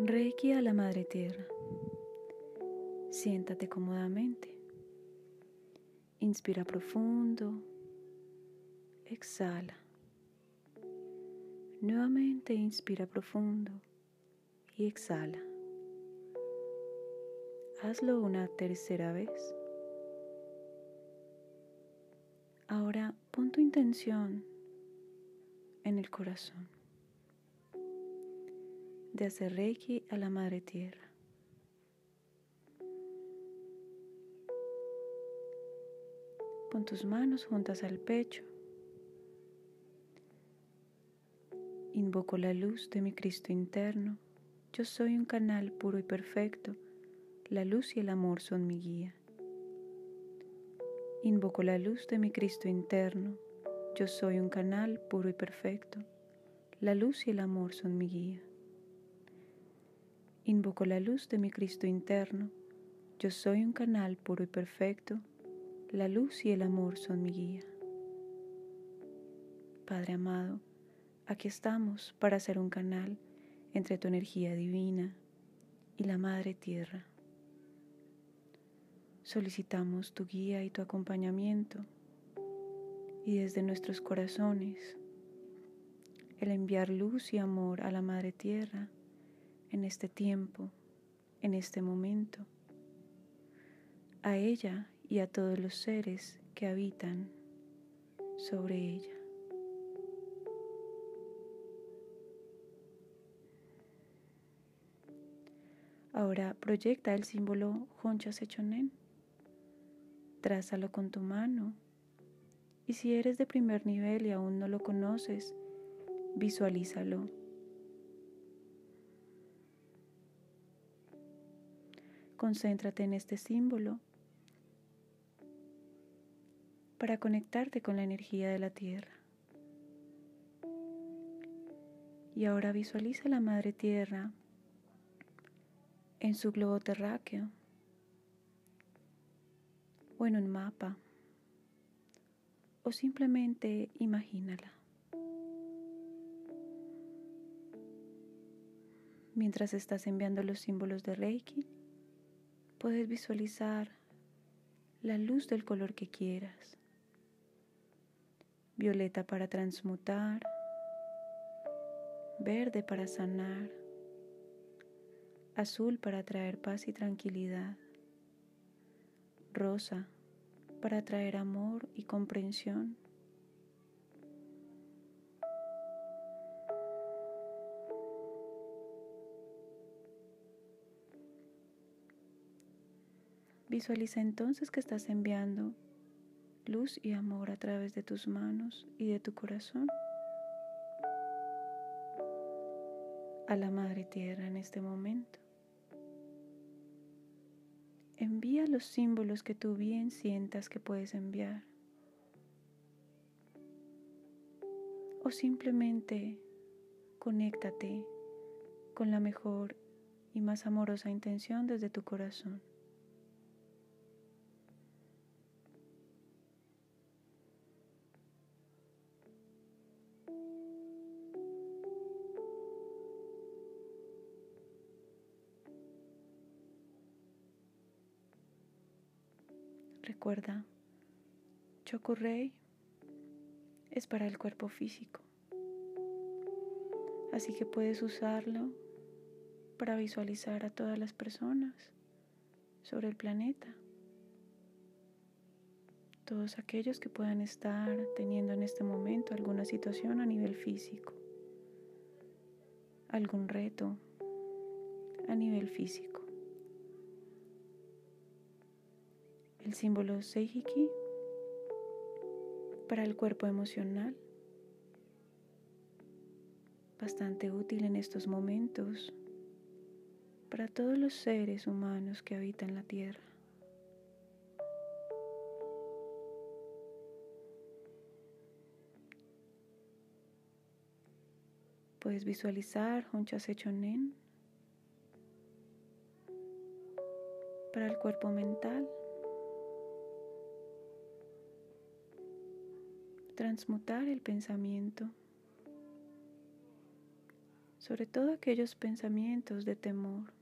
Reiki a la Madre Tierra. Siéntate cómodamente. Inspira profundo. Exhala. Nuevamente inspira profundo y exhala. Hazlo una tercera vez. Ahora pon tu intención en el corazón de hacer Reiki a la Madre Tierra. Pon tus manos juntas al pecho. Invoco la luz de mi Cristo interno. Yo soy un canal puro y perfecto. La luz y el amor son mi guía. Invoco la luz de mi Cristo interno. Yo soy un canal puro y perfecto. La luz y el amor son mi guía. Invoco la luz de mi Cristo interno. Yo soy un canal puro y perfecto. La luz y el amor son mi guía. Padre amado, aquí estamos para ser un canal entre tu energía divina y la Madre Tierra. Solicitamos tu guía y tu acompañamiento y desde nuestros corazones el enviar luz y amor a la Madre Tierra en este tiempo, en este momento, a ella y a todos los seres que habitan sobre ella. Ahora proyecta el símbolo Honcha Sechonen. Trázalo con tu mano. Y si eres de primer nivel y aún no lo conoces, visualízalo Concéntrate en este símbolo para conectarte con la energía de la Tierra. Y ahora visualiza la Madre Tierra en su globo terráqueo o en un mapa o simplemente imagínala. Mientras estás enviando los símbolos de Reiki, puedes visualizar la luz del color que quieras. Violeta para transmutar, verde para sanar, azul para traer paz y tranquilidad, rosa para traer amor y comprensión Visualiza entonces que estás enviando luz y amor a través de tus manos y de tu corazón a la Madre Tierra en este momento. Envía los símbolos que tú bien sientas que puedes enviar. O simplemente conéctate con la mejor y más amorosa intención desde tu corazón. Recuerda, Chokurei es para el cuerpo físico. Así que puedes usarlo para visualizar a todas las personas sobre el planeta. Todos aquellos que puedan estar teniendo en este momento alguna situación a nivel físico. Algún reto a nivel físico. El símbolo Seihiki para el cuerpo emocional, bastante útil en estos momentos para todos los seres humanos que habitan la Tierra. Puedes visualizar Honcha Sechonen para el cuerpo mental. Transmutar el pensamiento. Sobre todo aquellos pensamientos de temor.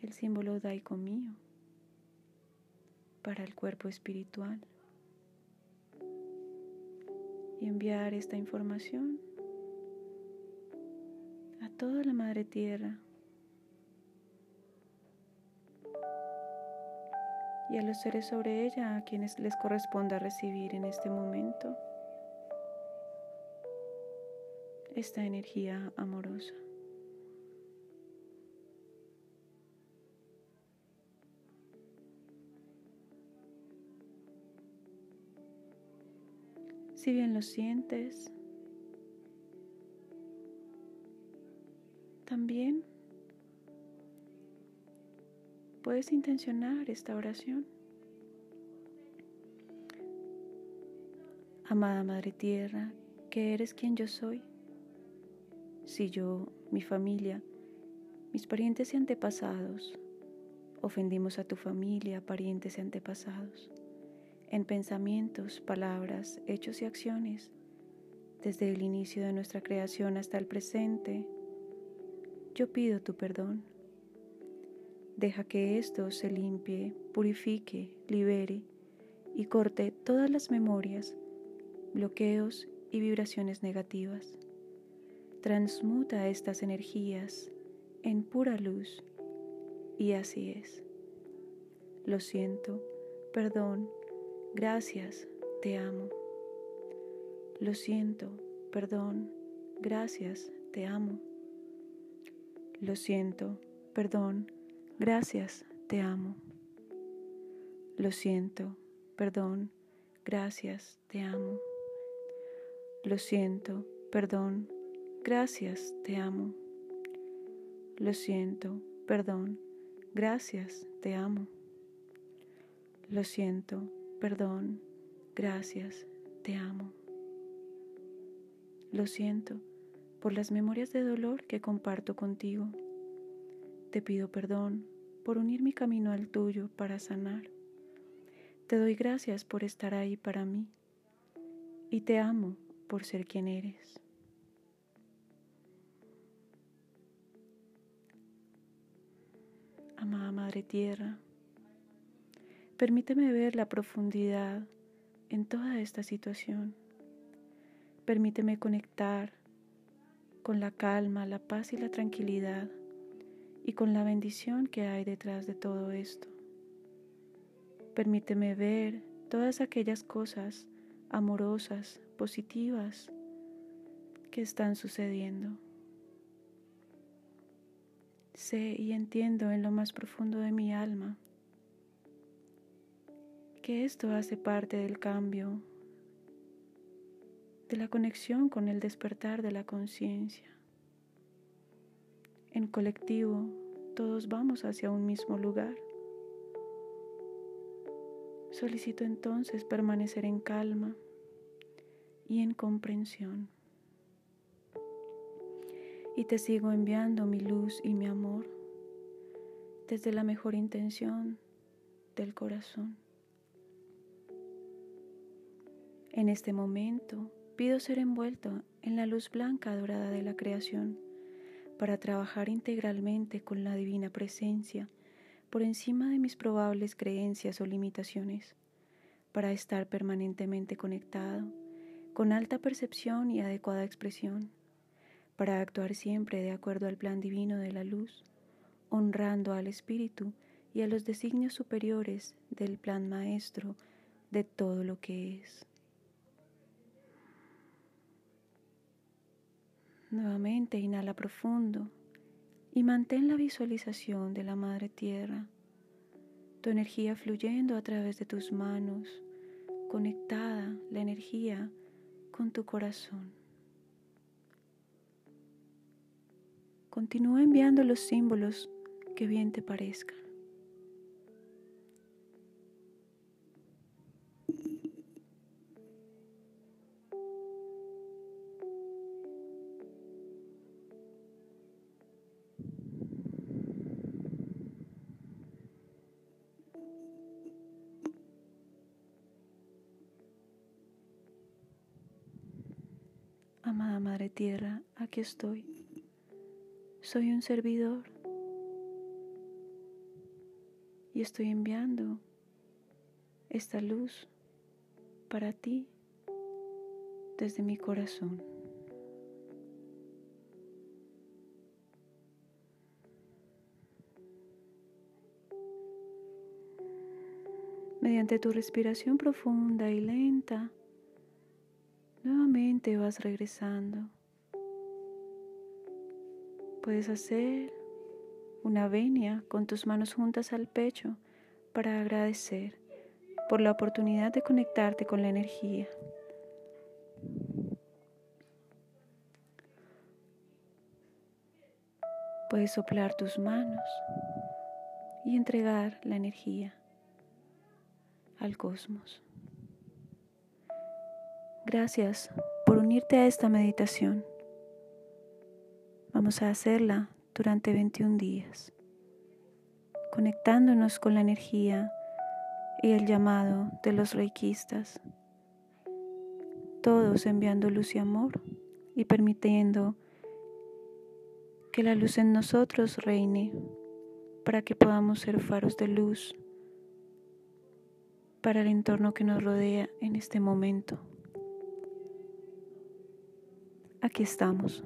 El símbolo daico mío para el cuerpo espiritual. Y enviar esta información a toda la Madre Tierra y a los seres sobre ella a quienes les corresponda recibir en este momento esta energía amorosa. Si bien lo sientes, también puedes intencionar esta oración. Amada Madre Tierra, que eres quien yo soy. Si yo, mi familia, mis parientes y antepasados, ofendimos a tu familia, parientes y antepasados, en pensamientos, palabras, hechos y acciones, desde el inicio de nuestra creación hasta el presente, yo pido tu perdón. Deja que esto se limpie, purifique, libere y corte todas las memorias, bloqueos y vibraciones negativas. Transmuta estas energías en pura luz. Y así es. Lo siento, perdón, Gracias, te amo. Lo siento, perdón, gracias, te amo. Lo siento, perdón, gracias, te amo. Lo siento, perdón, gracias, te amo. Lo siento, perdón, gracias, te amo. Lo siento, perdón, gracias, te amo. Lo siento, perdón, gracias, te amo. Lo siento por las memorias de dolor que comparto contigo. Te pido perdón por unir mi camino al tuyo para sanar. Te doy gracias por estar ahí para mí y te amo por ser quien eres. Amada Madre Tierra, Permíteme ver la profundidad en toda esta situación. Permíteme conectar con la calma, la paz y la tranquilidad y con la bendición que hay detrás de todo esto. Permíteme ver todas aquellas cosas amorosas, positivas que están sucediendo. Sé y entiendo en lo más profundo de mi alma que esto hace parte del cambio, de la conexión con el despertar de la conciencia. En colectivo, todos vamos hacia un mismo lugar. Solicito entonces permanecer en calma y en comprensión. Y te sigo enviando mi luz y mi amor desde la mejor intención del corazón. En este momento pido ser envuelto en la luz blanca dorada de la creación para trabajar integralmente con la divina presencia por encima de mis probables creencias o limitaciones, para estar permanentemente conectado, con alta percepción y adecuada expresión, para actuar siempre de acuerdo al plan divino de la luz, honrando al Espíritu y a los designios superiores del plan maestro de todo lo que es. Nuevamente inhala profundo y mantén la visualización de la Madre Tierra, tu energía fluyendo a través de tus manos, conectada la energía con tu corazón. Continúa enviando los símbolos que bien te parezcan. Amada Madre Tierra, aquí estoy. Soy un servidor y estoy enviando esta luz para ti desde mi corazón. Mediante tu respiración profunda y lenta, nuevamente vas regresando. Puedes hacer una venia con tus manos juntas al pecho para agradecer por la oportunidad de conectarte con la energía. Puedes soplar tus manos y entregar la energía al cosmos. Gracias por unirte a esta meditación. Vamos a hacerla durante 21 días, conectándonos con la energía y el llamado de los reikistas, todos enviando luz y amor y permitiendo que la luz en nosotros reine para que podamos ser faros de luz para el entorno que nos rodea en este momento. Aquí estamos.